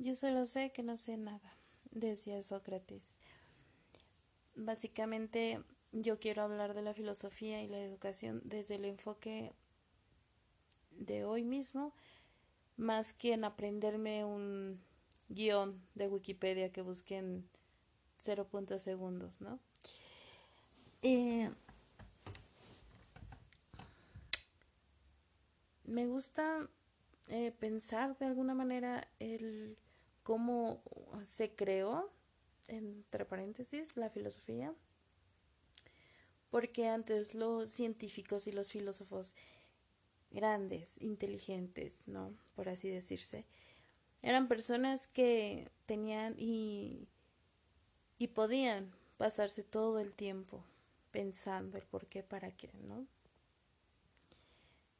Yo solo sé que no sé nada, decía Sócrates. Básicamente yo quiero hablar de la filosofía y la educación desde el enfoque de hoy mismo, más que en aprenderme un guion de Wikipedia que busque en 0. segundos, ¿no? Eh, me gusta eh, pensar de alguna manera el cómo se creó, entre paréntesis, la filosofía, porque antes los científicos y los filósofos grandes, inteligentes, ¿no? Por así decirse, eran personas que tenían y, y podían pasarse todo el tiempo pensando el por qué, para qué, ¿no?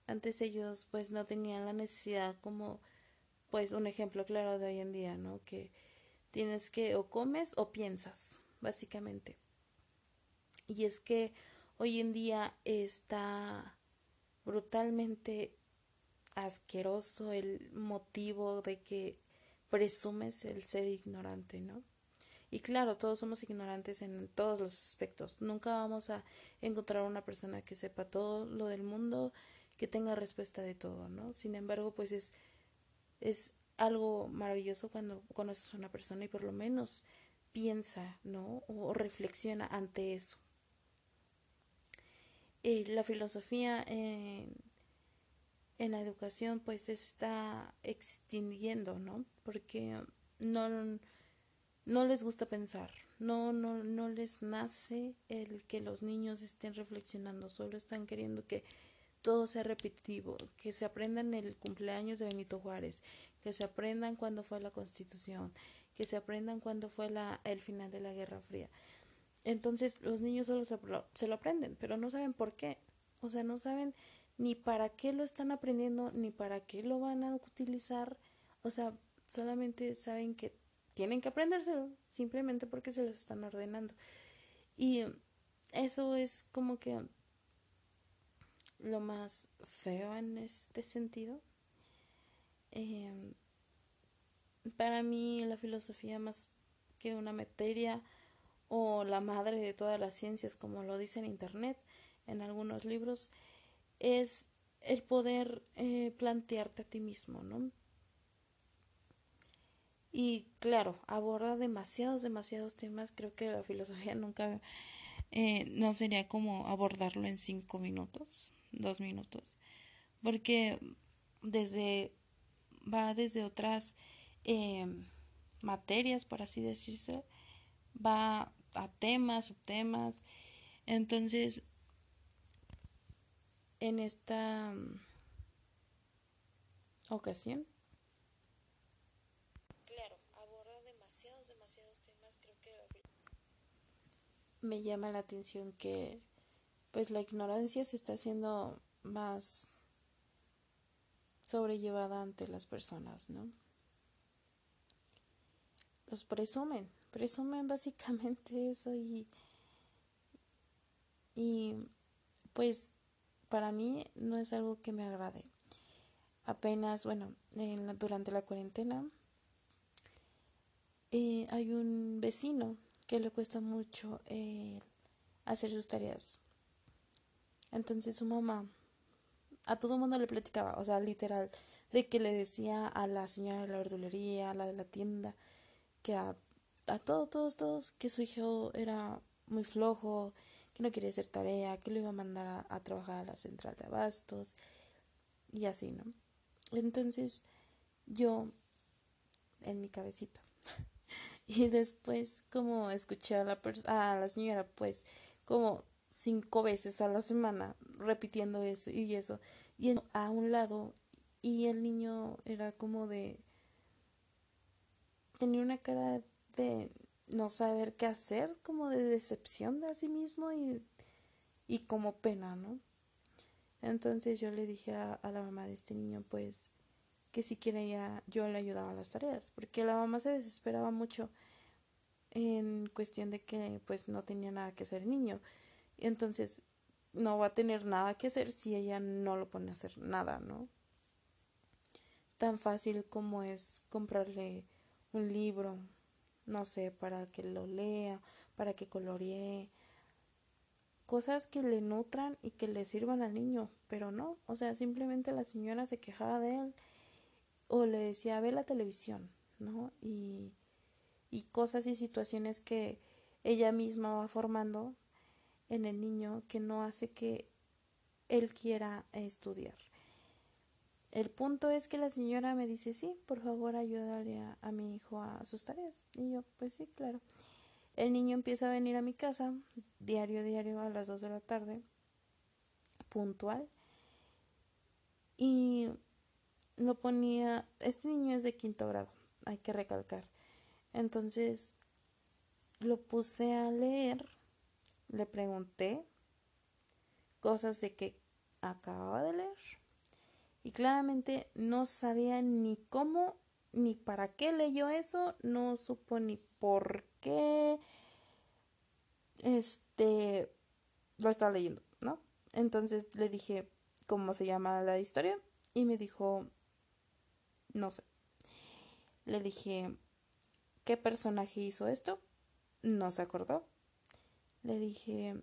Antes ellos pues no tenían la necesidad como pues un ejemplo claro de hoy en día, ¿no? Que tienes que o comes o piensas, básicamente. Y es que hoy en día está brutalmente asqueroso el motivo de que presumes el ser ignorante, ¿no? Y claro, todos somos ignorantes en todos los aspectos. Nunca vamos a encontrar una persona que sepa todo lo del mundo, que tenga respuesta de todo, ¿no? Sin embargo, pues es, es algo maravilloso cuando conoces a una persona y por lo menos piensa, ¿no? O reflexiona ante eso. Eh, la filosofía en en la educación pues se está extinguiendo, ¿no? Porque no, no les gusta pensar, no, no, no les nace el que los niños estén reflexionando, solo están queriendo que todo sea repetitivo, que se aprendan el cumpleaños de Benito Juárez, que se aprendan cuándo fue la Constitución, que se aprendan cuándo fue la, el final de la Guerra Fría. Entonces los niños solo se, se lo aprenden, pero no saben por qué, o sea, no saben ni para qué lo están aprendiendo, ni para qué lo van a utilizar. O sea, solamente saben que tienen que aprendérselo, simplemente porque se los están ordenando. Y eso es como que lo más feo en este sentido. Em, para mí la filosofía más que una materia o la madre de todas las ciencias, como lo dice en Internet, en algunos libros, es el poder eh, plantearte a ti mismo, ¿no? Y claro, aborda demasiados, demasiados temas. Creo que la filosofía nunca, eh, no sería como abordarlo en cinco minutos, dos minutos, porque desde, va desde otras eh, materias, por así decirse, va a temas, subtemas. Entonces, en esta mm, ocasión. Claro, aborda demasiados, demasiados temas, creo que me llama la atención que pues la ignorancia se está haciendo más sobrellevada ante las personas, ¿no? Los presumen, presumen básicamente eso y y pues para mí no es algo que me agrade. Apenas, bueno, durante la cuarentena eh, hay un vecino que le cuesta mucho eh, hacer sus tareas. Entonces su mamá a todo mundo le platicaba, o sea, literal, de que le decía a la señora de la verdulería, a la de la tienda, que a, a todos, todos, todos, que su hijo era muy flojo, no quería hacer tarea, que lo iba a mandar a, trabajar a la central de abastos y así, ¿no? Entonces yo en mi cabecita y después como escuché a la a la señora pues como cinco veces a la semana repitiendo eso y eso y a un lado y el niño era como de tenía una cara de no saber qué hacer, como de decepción de sí mismo y, y como pena, ¿no? Entonces yo le dije a, la mamá de este niño, pues, que si quería yo le ayudaba a las tareas, porque la mamá se desesperaba mucho en cuestión de que pues no tenía nada que hacer el niño. Entonces no va a tener nada que hacer si ella no lo pone a hacer nada, ¿no? Tan fácil como es comprarle un libro, no sé, para que lo lea, para que coloree, cosas que le nutran y que le sirvan al niño, pero no, o sea, simplemente la señora se quejaba de él o le decía, ve la televisión, ¿no? Y, y cosas y situaciones que ella misma va formando en el niño que no hace que él quiera estudiar. El punto es que la señora me dice, sí, por favor ayúdale a, mi hijo a sus tareas. Y yo, pues sí, claro. El niño empieza a venir a mi casa, diario, diario, a las 2 de la tarde, puntual. Y lo ponía, este niño es de quinto grado, hay que recalcar. Entonces, lo puse a leer, le pregunté cosas de que acababa de leer y claramente no sabía ni cómo ni para qué leyó eso, no supo ni por qué este lo estaba leyendo, ¿no? Entonces le dije cómo se llama la historia y me dijo no sé. Le dije ¿qué personaje hizo esto? No se acordó. Le dije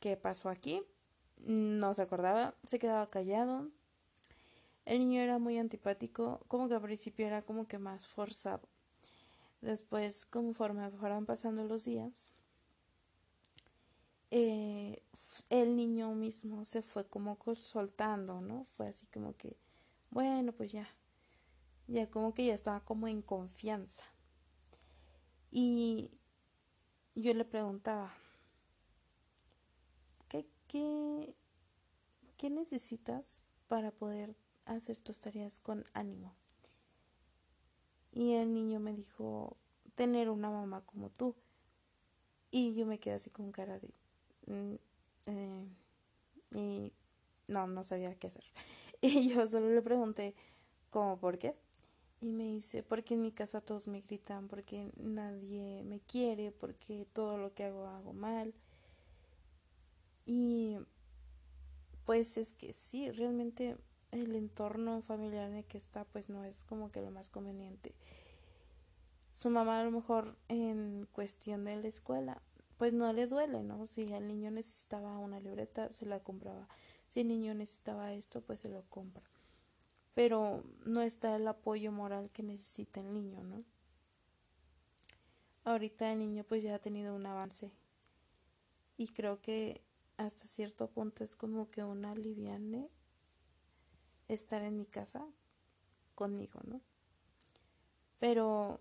¿qué pasó aquí? No se acordaba, se quedaba callado. El niño era muy antipático, como que al principio era como que más forzado. Después, conforme fueron pasando los días, eh, el niño mismo se fue como soltando, ¿no? Fue así como que, bueno, pues ya, ya como que ya estaba como en confianza. Y yo le preguntaba, ¿qué, qué, necesitas para poder hacer tus tareas con ánimo? Y el niño me dijo, tener una mamá como tú. Y yo me quedé así con cara de... Mm, eh, y no, no sabía qué hacer. Y yo solo le pregunté, ¿cómo por qué? Y me dice, porque en mi casa todos me gritan, porque nadie me quiere, porque todo lo que hago hago mal. Y pues es que sí, realmente el entorno familiar en el que está pues no es como que lo más conveniente. Su mamá a lo mejor en cuestión de la escuela pues no le duele, ¿no? Si el niño necesitaba una libreta se la compraba. Si el niño necesitaba esto pues se lo compra. Pero no está el apoyo moral que necesita el niño, ¿no? Ahorita el niño pues ya ha tenido un avance y creo que hasta cierto punto es como que una aliviane estar en mi casa conmigo, ¿no? Pero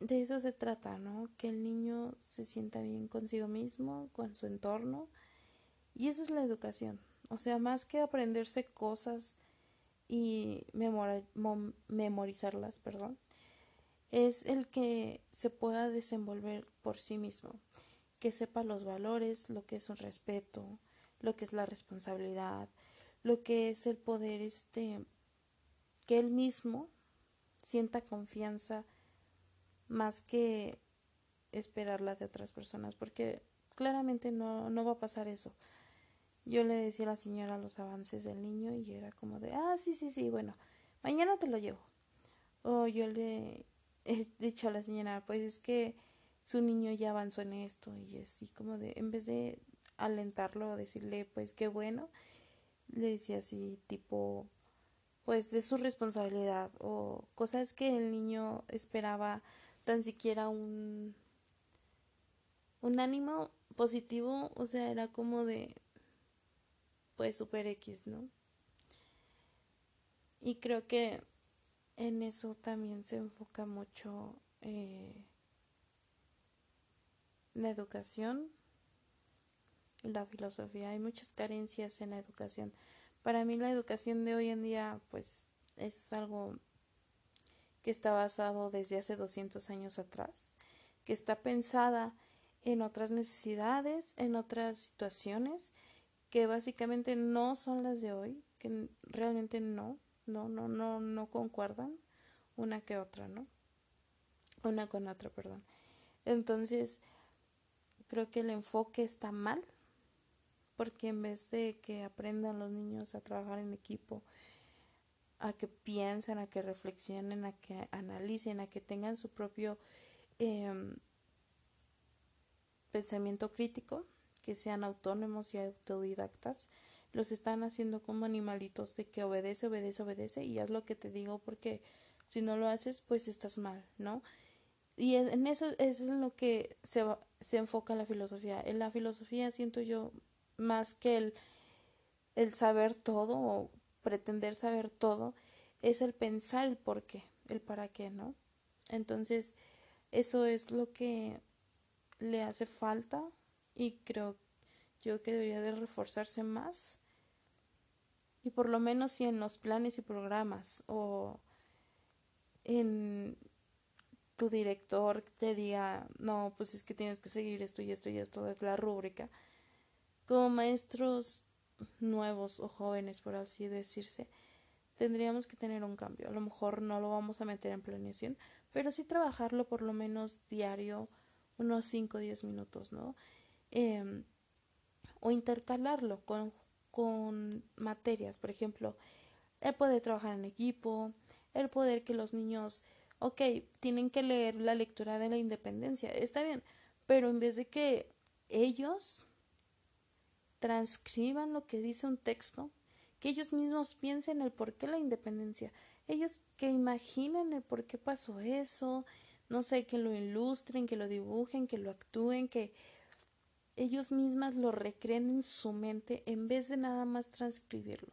de eso se trata, ¿no? Que el niño se sienta bien consigo mismo, con su entorno. Y eso es la educación. O sea, más que aprenderse cosas y memorizarlas, perdón, es el que se pueda desenvolver por sí mismo, que sepa los valores, lo que es un respeto, lo que es la responsabilidad, lo que es el poder este que él mismo sienta confianza más que esperarla de otras personas porque claramente no, no va a pasar eso. Yo le decía a la señora los avances del niño y era como de, ah, sí, sí, sí, bueno, mañana te lo llevo. O yo le he dicho a la señora, pues es que su niño ya avanzó en esto y así como de, en vez de alentarlo o decirle, pues qué bueno, le decía así tipo pues es su responsabilidad o cosas que el niño esperaba tan siquiera un un ánimo positivo, o sea, era como de pues super X, ¿no? Y creo que en eso también se enfoca mucho eh, la educación la filosofía. Hay muchas carencias en la educación. Para mí la educación de hoy en día pues es algo que está basado desde hace 200 años atrás, que está pensada en otras necesidades, en otras situaciones que básicamente no son las de hoy, que realmente no, no, no, no, no concuerdan una que otra, ¿no? Una con otra, perdón. Entonces, creo que el enfoque está mal porque en vez de que aprendan los niños a trabajar en equipo, a que piensen, a que reflexionen, a que analicen, a que tengan su propio em, pensamiento crítico, que sean autónomos y autodidactas, los están haciendo como animalitos de que obedece, obedece, obedece y haz lo que te digo porque si no lo haces pues estás mal, ¿no? Y en eso es en lo que se, se enfoca la filosofía. En la filosofía siento yo más que el, el saber todo o pretender saber todo, es el pensar el por qué, el para qué, ¿no? Entonces, eso es lo que le hace falta y creo yo que debería de reforzarse más y por lo menos si en los planes y programas o en tu director te diga no pues es que tienes que seguir esto y esto y esto de la rúbrica como maestros nuevos o jóvenes por así decirse tendríamos que tener un cambio. A lo mejor no lo vamos a meter en planeación pero sí trabajarlo por lo menos diario unos 5 o 10 minutos no eh, o intercalarlo con, con materias. Por ejemplo el poder trabajar en equipo el poder que los niños ok, tienen que leer la lectura de la independencia, está bien, pero en vez de que ellos transcriban lo que dice un texto, que ellos mismos piensen el por qué la independencia, ellos que imaginen el por qué pasó eso, no sé, que lo ilustren, que lo dibujen, que lo actúen, que ellos mismas lo recreen en su mente en vez de nada más transcribirlo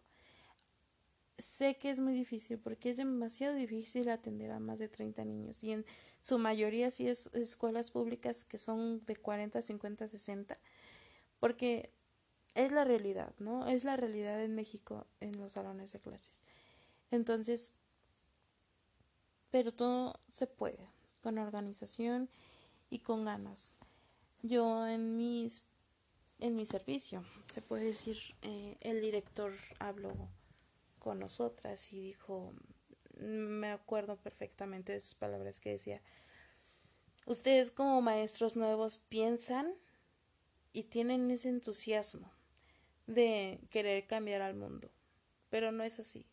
sé que es muy difícil porque es demasiado difícil atender a más de 30 niños y en su mayoría sí es escuelas públicas que son de 40, 50, 60 porque es la realidad, ¿no? Es la realidad en México en los salones de clases. Entonces, pero todo se puede con organización y con ganas. Yo en mis en mi servicio, se puede decir, eh, el director habló con nosotras y dijo, me acuerdo perfectamente de sus palabras que decía, ustedes como maestros nuevos piensan y tienen ese entusiasmo de querer cambiar al mundo, pero no es así.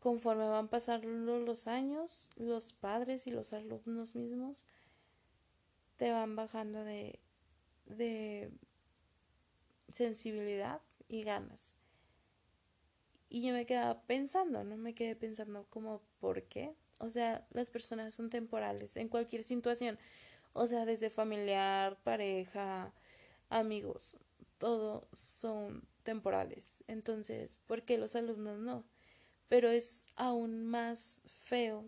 Conforme van pasando los años, los padres y los alumnos mismos te van bajando de, de sensibilidad y ganas. Y yo me quedaba pensando, no me quedé pensando como, ¿por qué? O sea, las personas son temporales en cualquier situación. O sea, desde familiar, pareja, amigos, todo son temporales. Entonces, ¿por qué los alumnos no? Pero es aún más feo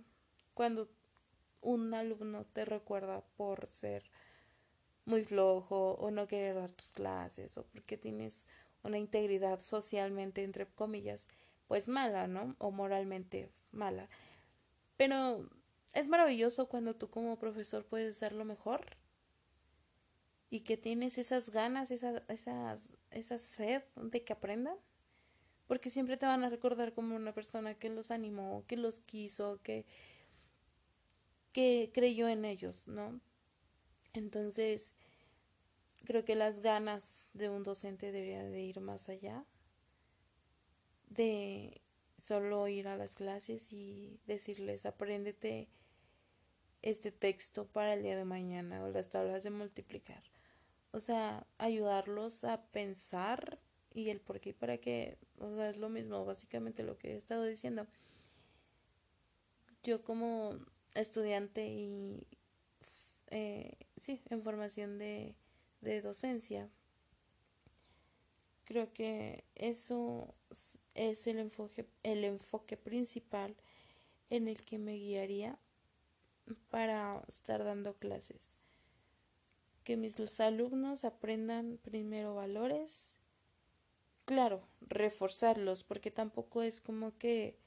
cuando un alumno te recuerda por ser muy flojo o no querer dar tus clases o porque tienes una integridad socialmente, entre comillas, pues mala, ¿no? O moralmente mala. Pero es maravilloso cuando tú como profesor puedes lo mejor y que tienes esas ganas, esa, esas, esa sed de que aprendan, porque siempre te van a recordar como una persona que los animó, que los quiso, que, que creyó en ellos, ¿no? Entonces, creo que las ganas de un docente deberían de ir más allá de solo ir a las clases y decirles apréndete este texto para el día de mañana o las tablas de multiplicar. O sea, ayudarlos a pensar y el por qué y para qué. O sea, es lo mismo, básicamente lo que he estado diciendo. Yo como estudiante y eh, sí, en formación de de docencia. Creo que eso es el enfoque, el enfoque principal en el que me guiaría para estar dando clases. Que mis alumnos aprendan primero valores, claro, reforzarlos, porque tampoco es como que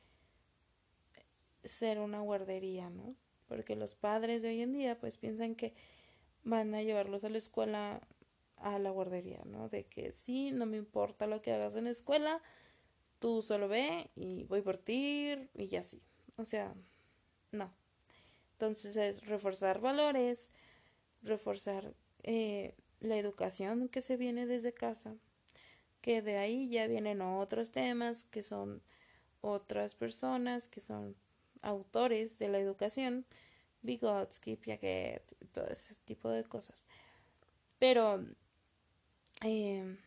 ser una guardería, ¿no? Porque los padres de hoy en día pues piensan que van a llevarlos a la escuela, a la guardería, ¿no? De que sí, no me importa lo que hagas en la escuela, tú solo ve y voy por ti y así. O sea, no. Entonces es reforzar valores, reforzar eh, la educación que se viene desde casa, que de ahí ya vienen otros temas que son otras personas que son autores de la educación, Vygotsky, Piaget, todo ese tipo de cosas. Pero, eh,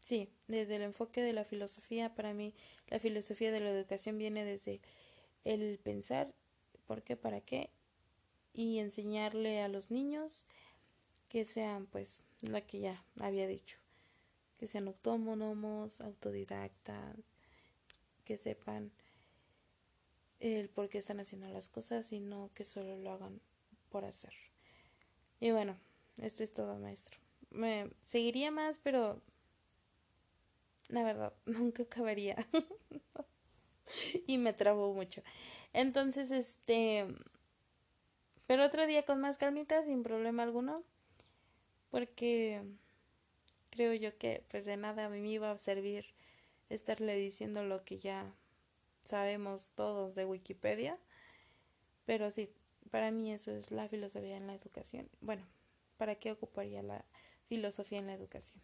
sí, desde el enfoque de la filosofía, para mí la filosofía de la educación viene desde el pensar por qué, para qué, y enseñarle a los niños que sean, pues, la que ya había dicho, que sean autónomos, autodidactas, que sepan el por qué están haciendo las cosas y no que solo lo hagan por hacer. Y bueno, esto es todo, maestro. Me seguiría más, pero la verdad, nunca acabaría. y me trabo mucho. Entonces, este. Pero otro día con más calmita, sin problema alguno. Porque creo yo que, pues de nada a mí me iba a servir estarle diciendo lo que ya sabemos todos de Wikipedia. Pero sí, para mí eso es la filosofía en la educación. Bueno, ¿para qué ocuparía la filosofía en la educación?